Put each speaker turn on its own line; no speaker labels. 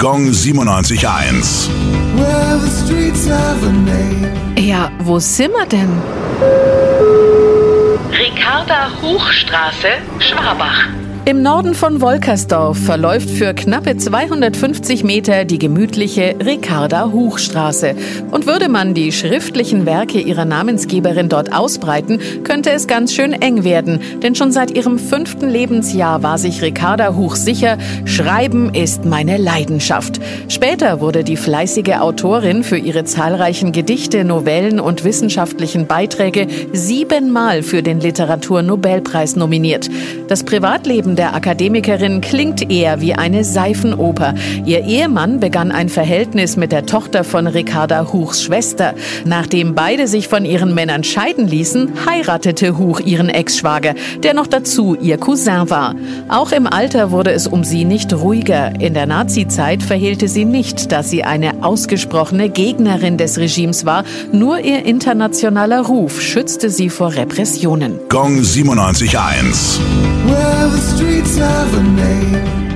Gong 97.1.
Well, the streets have a name.
Ja, wo sind wir denn?
Ricarda Hochstraße, Schwabach.
Im Norden von Wolkersdorf verläuft für knappe 250 Meter die gemütliche Ricarda Huchstraße. Und würde man die schriftlichen Werke ihrer Namensgeberin dort ausbreiten, könnte es ganz schön eng werden. Denn schon seit ihrem fünften Lebensjahr war sich Ricarda Huch sicher, Schreiben ist meine Leidenschaft. Später wurde die fleißige Autorin für ihre zahlreichen Gedichte, Novellen und wissenschaftlichen Beiträge siebenmal für den Literaturnobelpreis nominiert. Das Privatleben der Akademikerin klingt eher wie eine Seifenoper. Ihr Ehemann begann ein Verhältnis mit der Tochter von Ricarda Huchs Schwester. Nachdem beide sich von ihren Männern scheiden ließen, heiratete Huch ihren Ex-Schwager, der noch dazu ihr Cousin war. Auch im Alter wurde es um sie nicht ruhiger. In der Nazizeit verhehlte sie nicht, dass sie eine ausgesprochene Gegnerin des Regimes war. Nur ihr internationaler Ruf schützte sie vor Repressionen.
Gong 97.1.
Well, the streets have a name.